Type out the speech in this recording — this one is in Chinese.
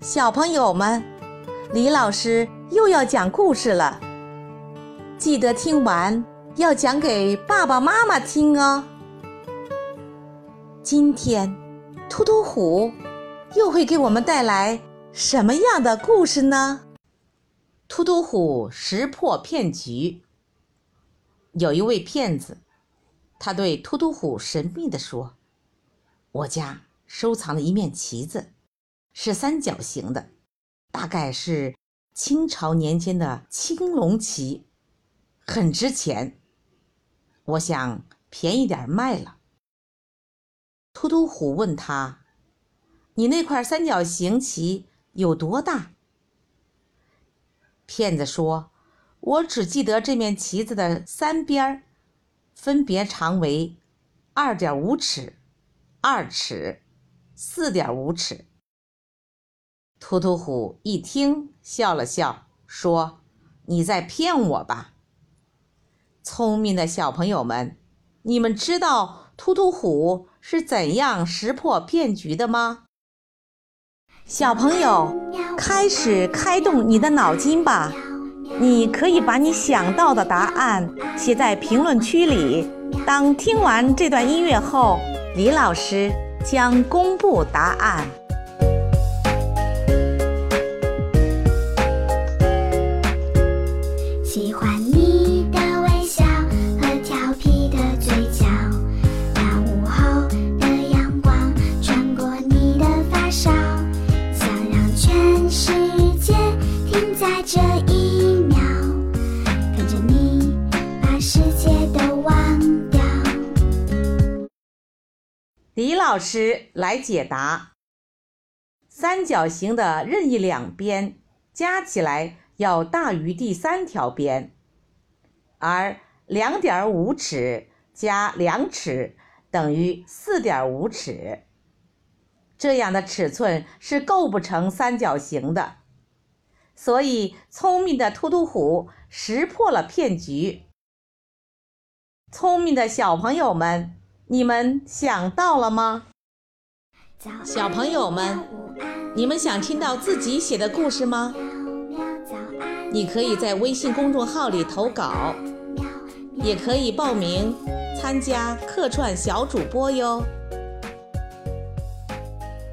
小朋友们，李老师又要讲故事了，记得听完要讲给爸爸妈妈听哦。今天，突突虎又会给我们带来什么样的故事呢？突突虎识破骗局。有一位骗子，他对突突虎神秘地说：“我家收藏了一面旗子。”是三角形的，大概是清朝年间的青龙旗，很值钱。我想便宜点卖了。秃秃虎问他：“你那块三角形旗有多大？”骗子说：“我只记得这面旗子的三边分别长为二点五尺、二尺、四点五尺。”突突虎一听，笑了笑，说：“你在骗我吧？”聪明的小朋友们，你们知道突突虎是怎样识破骗局的吗？小朋友，开始开动你的脑筋吧！你可以把你想到的答案写在评论区里。当听完这段音乐后，李老师将公布答案。这一秒，跟着你把世界都忘掉。李老师来解答：三角形的任意两边加起来。要大于第三条边，而两点五尺加两尺等于四点五尺，这样的尺寸是构不成三角形的。所以，聪明的突突虎识破了骗局。聪明的小朋友们，你们想到了吗？小朋友们，你们想听到自己写的故事吗？你可以在微信公众号里投稿，也可以报名参加客串小主播哟。